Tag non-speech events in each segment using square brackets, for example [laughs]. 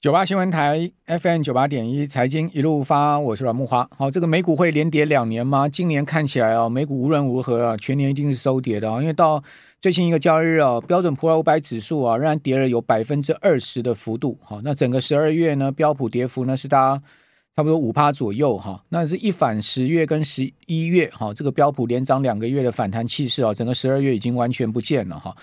九八新闻台 FM 九八点一财经一路发，我是阮木花。好，这个美股会连跌两年吗？今年看起来啊，美股无论如何啊，全年一定是收跌的啊，因为到最新一个交易日啊，标准普尔五百指数啊，仍然跌了有百分之二十的幅度。好，那整个十二月呢，标普跌幅呢是大差不多五趴左右哈。那是一反十月跟十一月哈，这个标普连涨两个月的反弹气势啊，整个十二月已经完全不见了哈。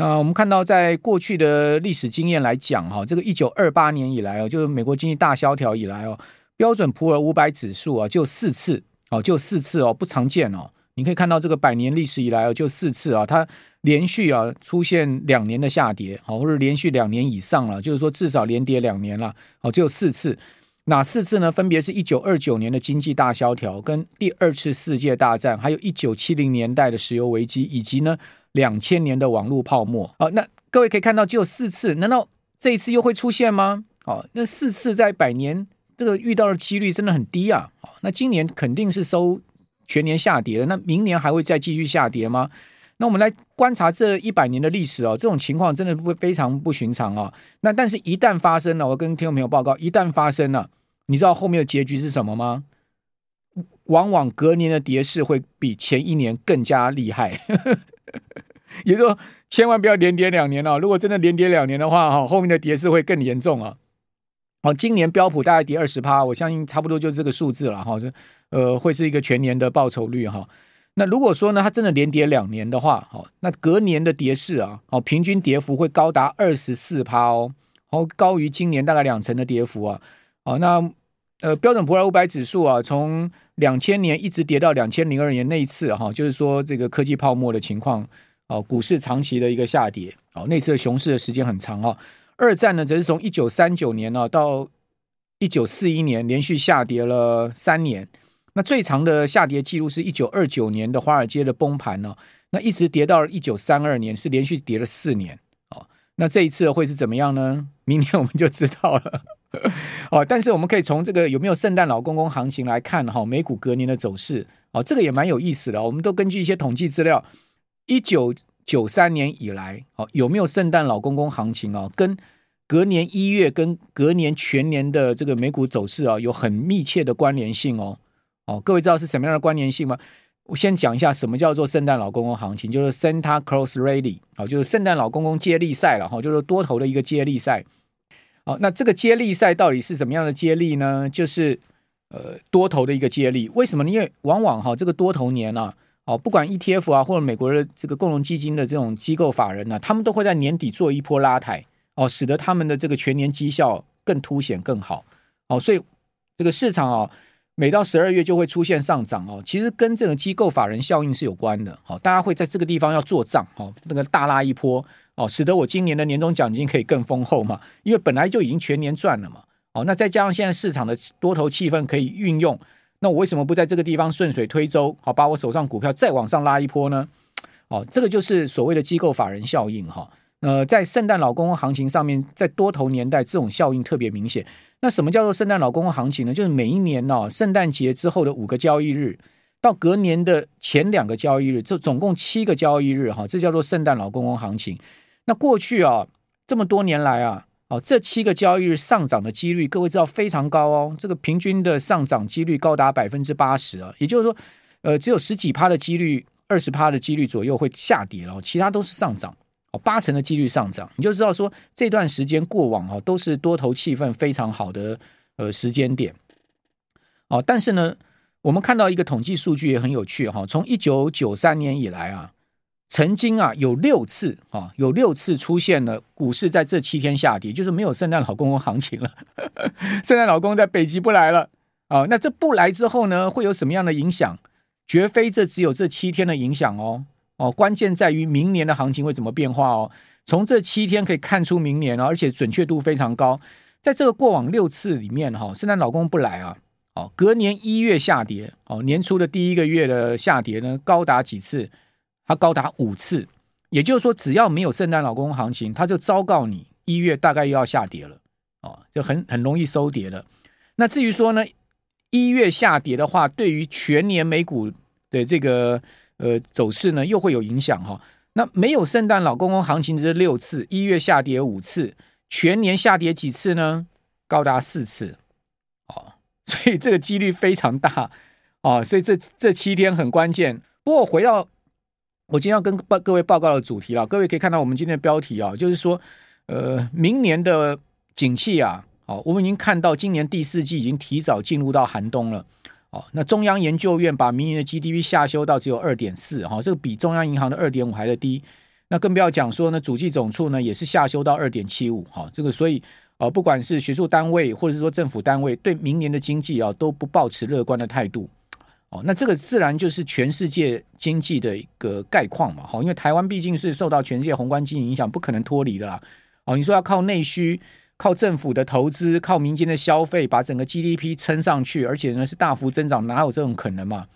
那我们看到，在过去的历史经验来讲，哈，这个一九二八年以来哦，就是美国经济大萧条以来哦，标准普尔五百指数啊，就四次哦，就四次哦，不常见哦。你可以看到这个百年历史以来哦，就四次啊，它连续啊出现两年的下跌，好，或者连续两年以上了，就是说至少连跌两年了，哦，只有四次。哪四次呢？分别是一九二九年的经济大萧条，跟第二次世界大战，还有一九七零年代的石油危机，以及呢。两千年的网络泡沫，好，那各位可以看到，只有四次，难道这一次又会出现吗？哦，那四次在百年，这个遇到的几率真的很低啊。哦，那今年肯定是收全年下跌的，那明年还会再继续下跌吗？那我们来观察这一百年的历史哦，这种情况真的会非常不寻常啊。那但是，一旦发生了，我跟听众朋友报告，一旦发生了，你知道后面的结局是什么吗？往往隔年的跌势会比前一年更加厉害。[laughs] 也就说，千万不要连跌两年哦。如果真的连跌两年的话，哈，后面的跌势会更严重啊。好，今年标普大概跌二十趴，我相信差不多就是这个数字了哈。这呃，会是一个全年的报酬率哈。那如果说呢，它真的连跌两年的话，好，那隔年的跌势啊，好，平均跌幅会高达二十四趴哦，好，高于今年大概两成的跌幅啊。好，那呃，标准普尔五百指数啊，从两千年一直跌到两千零二年那一次哈，就是说这个科技泡沫的情况。哦，股市长期的一个下跌，哦，那次的熊市的时间很长哦。二战呢，则是从一九三九年呢到一九四一年，连续下跌了三年。那最长的下跌记录是一九二九年的华尔街的崩盘呢，那一直跌到了一九三二年，是连续跌了四年。哦，那这一次会是怎么样呢？明年我们就知道了。[laughs] 哦，但是我们可以从这个有没有圣诞老公公行情来看哈，美股隔年的走势。哦，这个也蛮有意思的。我们都根据一些统计资料。一九九三年以来，哦，有没有圣诞老公公行情啊？跟隔年一月跟隔年全年的这个美股走势啊，有很密切的关联性哦。哦，各位知道是什么样的关联性吗？我先讲一下什么叫做圣诞老公公行情，就是 Santa Claus Rally，好，就是圣诞老公公接力赛了哈，就是多头的一个接力赛。好，那这个接力赛到底是怎么样的接力呢？就是呃多头的一个接力。为什么呢？因为往往哈这个多头年啊。哦，不管 ETF 啊，或者美国的这个共同基金的这种机构法人呢、他们都会在年底做一波拉抬，哦，使得他们的这个全年绩效更凸显更好。哦，所以这个市场哦，每到十二月就会出现上涨哦，其实跟这个机构法人效应是有关的。好、大家会在这个地方要做账，哦，那个大拉一波，哦，使得我今年的年终奖金可以更丰厚嘛，因为本来就已经全年赚了嘛。哦，那再加上现在市场的多头气氛可以运用。那我为什么不在这个地方顺水推舟，好把我手上股票再往上拉一波呢？哦，这个就是所谓的机构法人效应哈。呃，在圣诞老公行情上面，在多头年代这种效应特别明显。那什么叫做圣诞老公公行情呢？就是每一年呢，圣诞节之后的五个交易日，到隔年的前两个交易日，这总共七个交易日哈，这叫做圣诞老公公行情。那过去啊，这么多年来啊。哦，这七个交易日上涨的几率，各位知道非常高哦。这个平均的上涨几率高达百分之八十啊，也就是说，呃，只有十几趴的几率，二十趴的几率左右会下跌了，其他都是上涨。哦，八成的几率上涨，你就知道说这段时间过往啊都是多头气氛非常好的呃时间点。哦，但是呢，我们看到一个统计数据也很有趣哈，从一九九三年以来啊。曾经啊，有六次啊，有六次出现了股市在这七天下跌，就是没有圣诞老公公行情了。[laughs] 圣诞老公在北极不来了啊，那这不来之后呢，会有什么样的影响？绝非这只有这七天的影响哦哦，关键在于明年的行情会怎么变化哦。从这七天可以看出明年，而且准确度非常高。在这个过往六次里面哈，圣诞老公不来啊，哦，隔年一月下跌哦，年初的第一个月的下跌呢，高达几次？它高达五次，也就是说，只要没有圣诞老公行情，它就昭告你一月大概又要下跌了，哦，就很很容易收跌了。那至于说呢，一月下跌的话，对于全年美股的这个呃走势呢，又会有影响哈、哦。那没有圣诞老公公行情这六次，一月下跌五次，全年下跌几次呢？高达四次，哦，所以这个几率非常大，哦，所以这这七天很关键。不过回到我今天要跟报各位报告的主题了，各位可以看到我们今天的标题啊，就是说，呃，明年的景气啊，哦，我们已经看到今年第四季已经提早进入到寒冬了，哦，那中央研究院把明年的 GDP 下修到只有二点四，哈，这个比中央银行的二点五还要低，那更不要讲说呢，主计总处呢也是下修到二点七五，哈，这个所以。哦，不管是学术单位或者是说政府单位，对明年的经济啊都不抱持乐观的态度。哦，那这个自然就是全世界经济的一个概况嘛。哈，因为台湾毕竟是受到全世界宏观经济影响，不可能脱离的啦。哦，你说要靠内需、靠政府的投资、靠民间的消费，把整个 GDP 撑上去，而且呢是大幅增长，哪有这种可能嘛？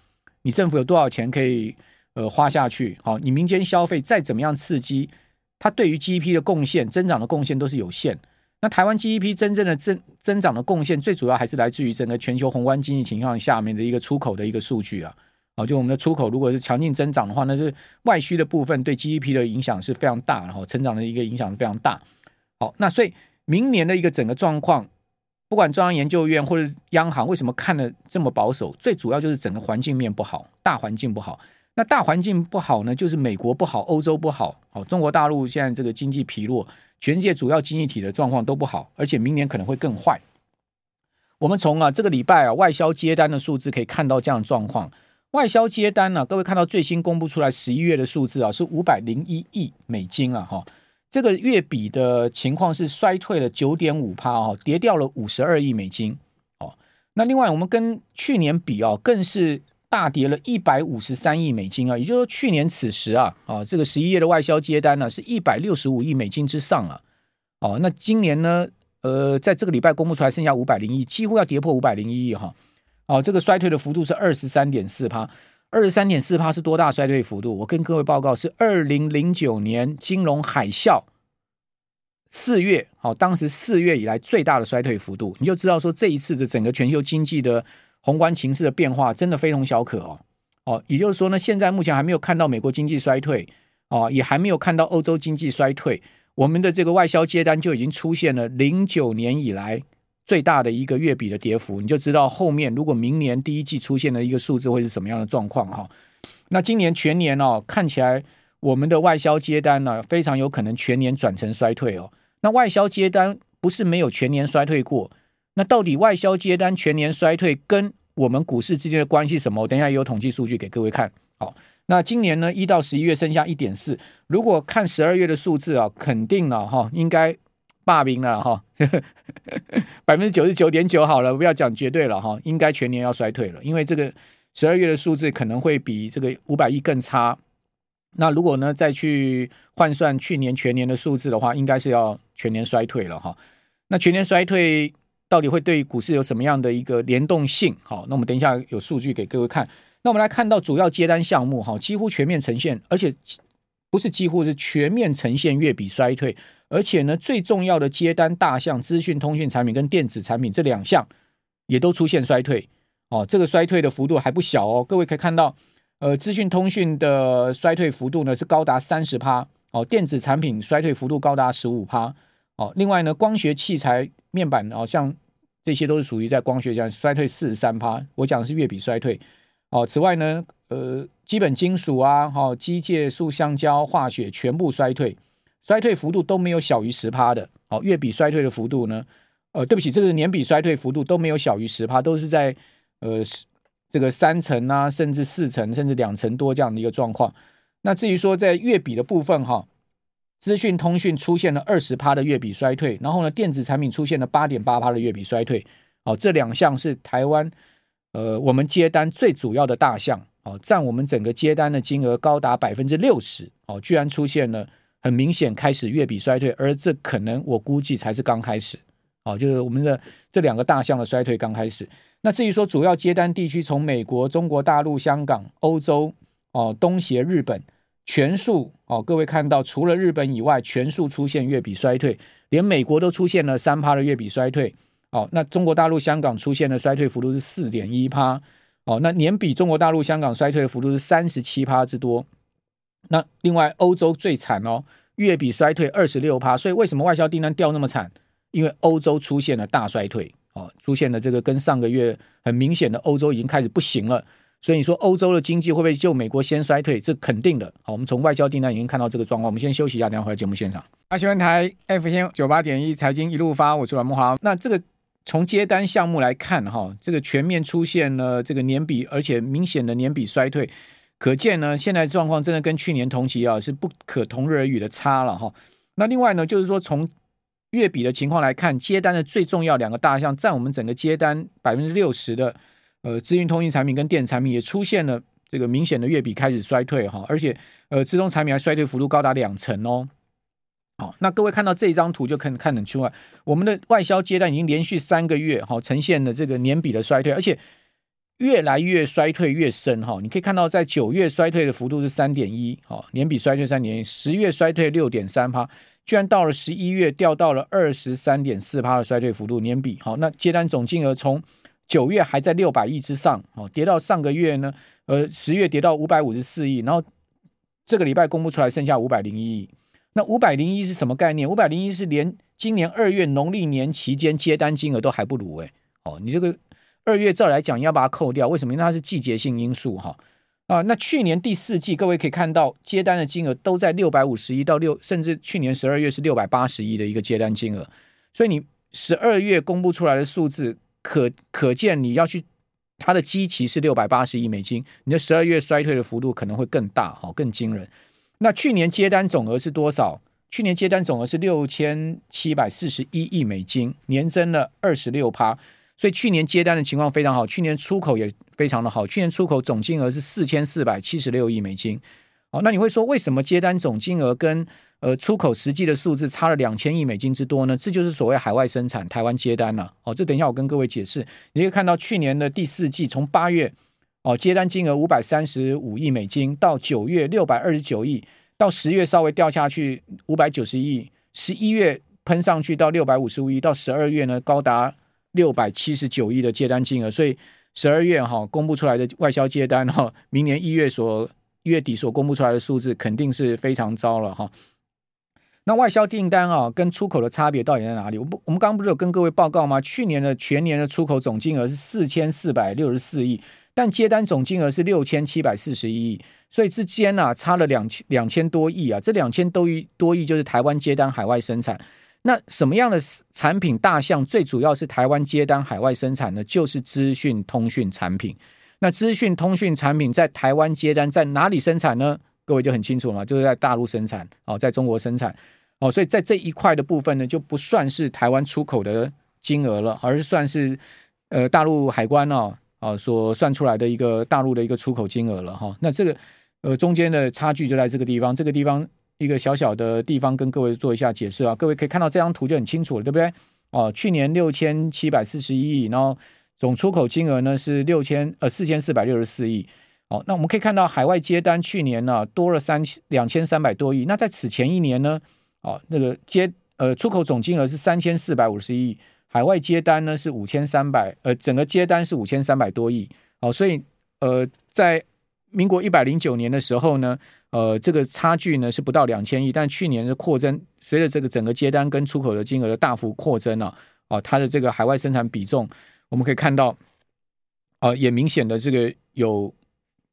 你政府有多少钱可以呃花下去？好，你民间消费再怎么样刺激，它对于 GDP 的贡献、增长的贡献都是有限。那台湾 GDP 真正的增增长的贡献，最主要还是来自于整个全球宏观经济情况下面的一个出口的一个数据啊，啊，就我们的出口如果是强劲增长的话，那是外需的部分对 GDP 的影响是非常大，然后成长的一个影响是非常大。好，那所以明年的一个整个状况，不管中央研究院或者央行为什么看得这么保守，最主要就是整个环境面不好，大环境不好。那大环境不好呢，就是美国不好，欧洲不好，好，中国大陆现在这个经济疲弱，全世界主要经济体的状况都不好，而且明年可能会更坏。我们从啊这个礼拜啊外销接单的数字可以看到这样的状况，外销接单呢、各位看到最新公布出来十一月的数字啊是五百零一亿美金啊哈，这个月比的情况是衰退了九点五趴啊，跌掉了五十二亿美金哦。那另外我们跟去年比啊，更是。大跌了一百五十三亿美金啊，也就是说去年此时啊，啊这个十一月的外销接单呢是一百六十五亿美金之上啊，哦，那今年呢，呃，在这个礼拜公布出来剩下五百零亿，几乎要跌破五百零一亿哈，哦，这个衰退的幅度是二十三点四趴，二十三点四趴是多大衰退幅度？我跟各位报告是二零零九年金融海啸四月，好，当时四月以来最大的衰退幅度，你就知道说这一次的整个全球经济的。宏观情势的变化真的非同小可哦，哦，也就是说呢，现在目前还没有看到美国经济衰退哦，也还没有看到欧洲经济衰退，我们的这个外销接单就已经出现了零九年以来最大的一个月比的跌幅，你就知道后面如果明年第一季出现的一个数字会是什么样的状况哈。那今年全年哦，看起来我们的外销接单呢，非常有可能全年转成衰退哦。那外销接单不是没有全年衰退过。那到底外销接单全年衰退跟我们股市之间的关系什么？我等一下有统计数据给各位看。好，那今年呢，一到十一月剩下一点四，如果看十二月的数字啊，肯定了哈，应该霸兵了哈，[laughs] 百分之九十九点九好了，不要讲绝对了哈，应该全年要衰退了，因为这个十二月的数字可能会比这个五百亿更差。那如果呢再去换算去年全年的数字的话，应该是要全年衰退了哈。那全年衰退。到底会对股市有什么样的一个联动性？好，那我们等一下有数据给各位看。那我们来看到主要接单项目，哈，几乎全面呈现，而且不是几乎是全面呈现月比衰退，而且呢，最重要的接单大项，资讯通讯产品跟电子产品这两项也都出现衰退。哦，这个衰退的幅度还不小哦。各位可以看到，呃，资讯通讯的衰退幅度呢是高达三十趴，哦，电子产品衰退幅度高达十五趴。哦，另外呢，光学器材面板哦，像这些都是属于在光学这样衰退四十三趴。我讲的是月比衰退。哦，此外呢，呃，基本金属啊，哈、哦，机械、塑橡胶、化学全部衰退，衰退幅度都没有小于十趴的。哦，月比衰退的幅度呢，呃，对不起，这个年比衰退幅度都没有小于十趴，都是在呃这个三成啊，甚至四成，甚至两成多这样的一个状况。那至于说在月比的部分哈。哦资讯通讯出现了二十趴的月比衰退，然后呢，电子产品出现了八点八趴的月比衰退。哦，这两项是台湾呃我们接单最主要的大项，哦，占我们整个接单的金额高达百分之六十。哦，居然出现了很明显开始月比衰退，而这可能我估计才是刚开始。哦，就是我们的这两个大项的衰退刚开始。那至于说主要接单地区，从美国、中国大陆、香港、欧洲、哦东协、日本。全数哦，各位看到，除了日本以外，全数出现月比衰退，连美国都出现了三趴的月比衰退。哦，那中国大陆、香港出现的衰退幅度是四点一趴。哦，那年比中国大陆、香港衰退的幅度是三十七趴之多。那另外，欧洲最惨哦，月比衰退二十六趴。所以为什么外销订单掉那么惨？因为欧洲出现了大衰退，哦，出现了这个跟上个月很明显的欧洲已经开始不行了。所以你说欧洲的经济会不会就美国先衰退？这肯定的。好，我们从外销订单已经看到这个状况。我们先休息一下，等下回来节目现场。啊，新闻台 FM 九八点一财经一路发，我是阮木华。那这个从接单项目来看，哈，这个全面出现了这个年比，而且明显的年比衰退，可见呢，现在状况真的跟去年同期啊是不可同日而语的差了哈。那另外呢，就是说从月比的情况来看，接单的最重要两个大项占我们整个接单百分之六十的。呃，资讯通讯产品跟电子产品也出现了这个明显的月比开始衰退哈，而且呃，资通产品还衰退幅度高达两成哦。好，那各位看到这一张图就可以看得出来，我们的外销接单已经连续三个月哈呈现了这个年比的衰退，而且越来越衰退越深哈。你可以看到，在九月衰退的幅度是三点一，好，年比衰退三点一，十月衰退六点三趴，居然到了十一月掉到了二十三点四趴的衰退幅度年比。好，那接单总金额从九月还在六百亿之上，哦，跌到上个月呢，呃，十月跌到五百五十四亿，然后这个礼拜公布出来剩下五百零一亿。那五百零一是什么概念？五百零一是连今年二月农历年期间接单金额都还不如诶。哦，你这个二月照来讲要把它扣掉，为什么？因为它是季节性因素哈啊。那去年第四季各位可以看到接单的金额都在六百五十亿到六，甚至去年十二月是六百八十亿的一个接单金额，所以你十二月公布出来的数字。可可见，你要去它的基期是六百八十亿美金，你的十二月衰退的幅度可能会更大，哈，更惊人。那去年接单总额是多少？去年接单总额是六千七百四十一亿美金，年增了二十六趴，所以去年接单的情况非常好。去年出口也非常的好，去年出口总金额是四千四百七十六亿美金。好，那你会说为什么接单总金额跟呃，出口实际的数字差了两千亿美金之多呢，这就是所谓海外生产，台湾接单了、哦，这等一下我跟各位解释。你可以看到去年的第四季，从八月哦接单金额五百三十五亿美金，到九月六百二十九亿，到十月稍微掉下去五百九十亿，十一月喷上去到六百五十五亿，到十二月呢高达六百七十九亿的接单金额。所以十二月哈、公布出来的外销接单哈、明年一月所月底所公布出来的数字肯定是非常糟了哈。那外销订单啊，跟出口的差别到底在哪里？我不，我们刚刚不是有跟各位报告吗？去年的全年的出口总金额是四千四百六十四亿，但接单总金额是六千七百四十一亿，所以之间啊差了两千两千多亿啊。这两千多亿多亿就是台湾接单海外生产。那什么样的产品大项最主要是台湾接单海外生产呢？就是资讯通讯产品。那资讯通讯产品在台湾接单在哪里生产呢？各位就很清楚了，就是在大陆生产哦，在中国生产哦，所以在这一块的部分呢，就不算是台湾出口的金额了，而是算是呃大陆海关哦啊所算出来的一个大陆的一个出口金额了哈。那这个呃中间的差距就在这个地方，这个地方一个小小的地方跟各位做一下解释啊，各位可以看到这张图就很清楚了，对不对？哦，去年六千七百四十一亿，然后总出口金额呢是六千呃四千四百六十四亿。哦，那我们可以看到海外接单去年呢、多了三两千三百多亿，那在此前一年呢，哦，那个接呃出口总金额是三千四百五十亿，海外接单呢是五千三百，呃，整个接单是五千三百多亿，哦，所以呃，在民国一百零九年的时候呢，呃，这个差距呢是不到两千亿，但去年的扩增，随着这个整个接单跟出口的金额的大幅扩增啊，哦，它的这个海外生产比重，我们可以看到，啊、也明显的这个有。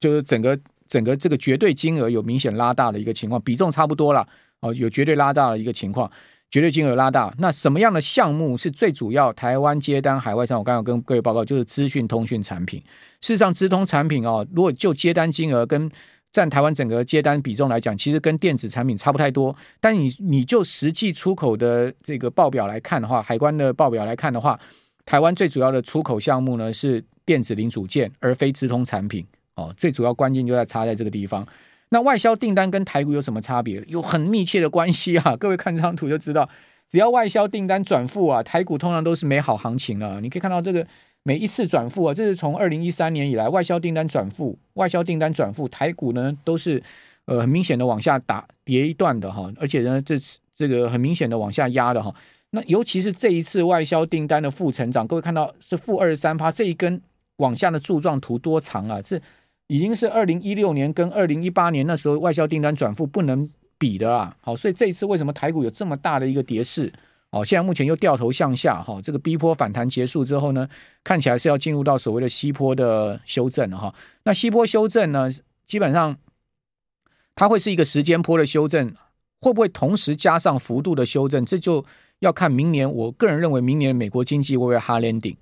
就是整个整个这个绝对金额有明显拉大的一个情况，比重差不多了哦，有绝对拉大的一个情况，绝对金额拉大。那什么样的项目是最主要？台湾接单海外上，我刚刚跟各位报告，就是资讯通讯产品。事实上，资通产品哦，如果就接单金额跟占台湾整个接单比重来讲，其实跟电子产品差不太多。但你你就实际出口的这个报表来看的话，海关的报表来看的话，台湾最主要的出口项目呢是电子零组件，而非资通产品。哦，最主要关键就在差在这个地方。那外销订单跟台股有什么差别？有很密切的关系啊！[laughs] 各位看这张图就知道，只要外销订单转负啊，台股通常都是美好行情了。你可以看到这个每一次转负啊，这是从二零一三年以来外销订单转负，外销订单转负，台股呢都是呃很明显的往下打跌一段的哈，而且呢这次这个很明显的往下压的哈。那尤其是这一次外销订单的负成长，各位看到是负二十三趴，这一根往下的柱状图多长啊？是。已经是二零一六年跟二零一八年那时候外销订单转负不能比的啦。好，所以这一次为什么台股有这么大的一个跌势？哦，现在目前又掉头向下哈，这个 B 波反弹结束之后呢，看起来是要进入到所谓的 C 波的修正了哈。那 C 波修正呢，基本上它会是一个时间波的修正，会不会同时加上幅度的修正？这就要看明年。我个人认为，明年美国经济会不会 hard landing？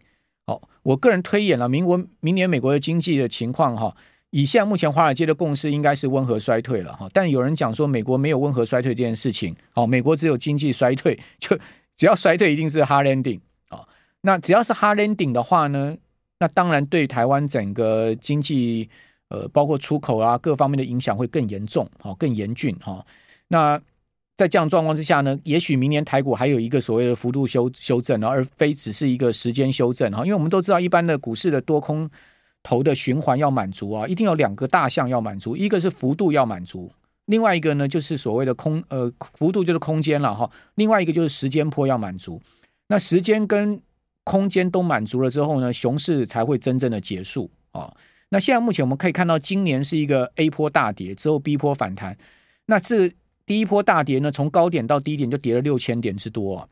好，我个人推演了明国明年美国的经济的情况哈。以现在目前华尔街的共识，应该是温和衰退了哈。但有人讲说，美国没有温和衰退这件事情，哦，美国只有经济衰退 [laughs] 就。只要衰退，一定是 hard landing 啊。那只要是 hard landing 的话呢，那当然对台湾整个经济，呃，包括出口啊各方面的影响会更严重，好，更严峻哈。那在这样状况之下呢，也许明年台股还有一个所谓的幅度修修正，而非只是一个时间修正哈。因为我们都知道，一般的股市的多空头的循环要满足啊，一定有两个大项要满足，一个是幅度要满足。另外一个呢，就是所谓的空呃幅度就是空间了哈。另外一个就是时间坡要满足，那时间跟空间都满足了之后呢，熊市才会真正的结束啊。那现在目前我们可以看到，今年是一个 A 波大跌之后 B 波反弹。那这第一波大跌呢，从高点到低点就跌了六千点之多。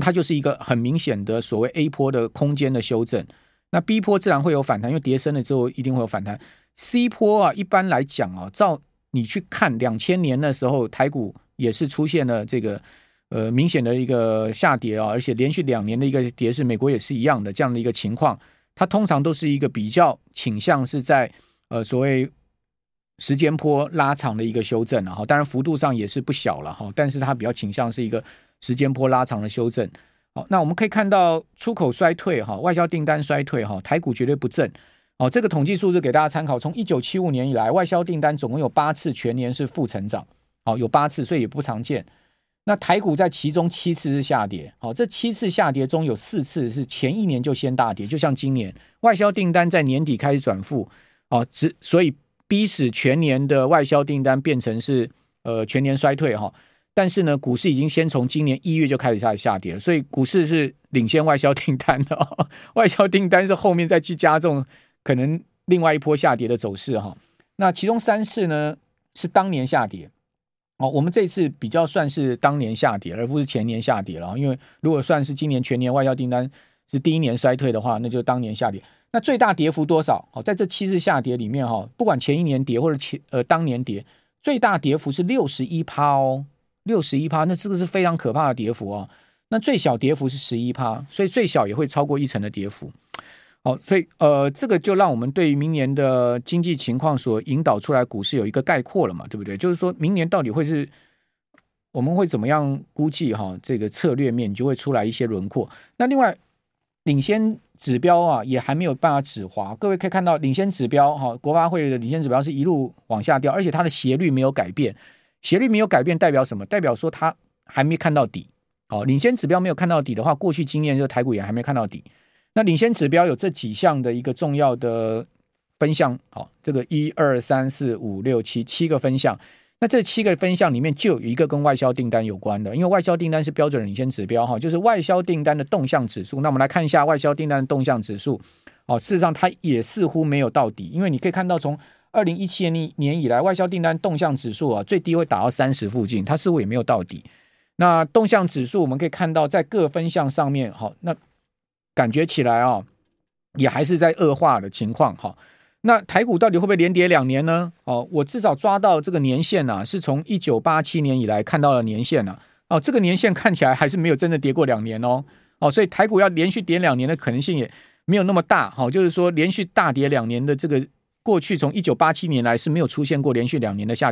它就是一个很明显的所谓 A 波的空间的修正。那 B 波自然会有反弹，因为跌深了之后一定会有反弹。C 波啊，一般来讲啊，照你去看两千年的时候，台股也是出现了这个呃明显的一个下跌啊，而且连续两年的一个跌势，美国也是一样的这样的一个情况。它通常都是一个比较倾向是在呃所谓时间波拉长的一个修正，然后当然幅度上也是不小了哈，但是它比较倾向是一个时间波拉长的修正。那我们可以看到出口衰退哈，外销订单衰退哈，台股绝对不振。哦，这个统计数字给大家参考。从一九七五年以来，外销订单总共有八次全年是负成长，哦，有八次，所以也不常见。那台股在其中七次是下跌，哦，这七次下跌中有四次是前一年就先大跌，就像今年外销订单在年底开始转负，哦，只所以逼使全年的外销订单变成是呃全年衰退哈。但是呢，股市已经先从今年一月就开始下下跌了，所以股市是领先外销订单的，[laughs] 外销订单是后面再去加重。可能另外一波下跌的走势哈，那其中三次呢是当年下跌哦，我们这次比较算是当年下跌，而不是前年下跌了。因为如果算是今年全年外销订单是第一年衰退的话，那就当年下跌。那最大跌幅多少？哦，在这七次下跌里面哈，不管前一年跌或者前呃当年跌，最大跌幅是六十一趴哦，六十一趴，那这个是非常可怕的跌幅哦。那最小跌幅是十一趴，所以最小也会超过一成的跌幅。好，所以呃，这个就让我们对于明年的经济情况所引导出来股市有一个概括了嘛，对不对？就是说明年到底会是我们会怎么样估计哈？这个策略面就会出来一些轮廓。那另外，领先指标啊，也还没有办法止滑。各位可以看到，领先指标哈，国发会的领先指标是一路往下掉，而且它的斜率没有改变。斜率没有改变代表什么？代表说它还没看到底。好，领先指标没有看到底的话，过去经验就是台股也还没看到底。那领先指标有这几项的一个重要的分项，好，这个一二三四五六七七个分项，那这七个分项里面就有一个跟外销订单有关的，因为外销订单是标准领先指标哈，就是外销订单的动向指数。那我们来看一下外销订单的动向指数，哦，事实上它也似乎没有到底，因为你可以看到从二零一七年年以来，外销订单动向指数啊最低会打到三十附近，它似乎也没有到底。那动向指数我们可以看到在各分项上面，好，那。感觉起来啊、也还是在恶化的情况哈。那台股到底会不会连跌两年呢？哦，我至少抓到这个年限呢、啊，是从一九八七年以来看到的年限呢、啊。哦，这个年限看起来还是没有真的跌过两年哦。哦，所以台股要连续跌两年的可能性也没有那么大。好，就是说连续大跌两年的这个过去从一九八七年来是没有出现过连续两年的下跌。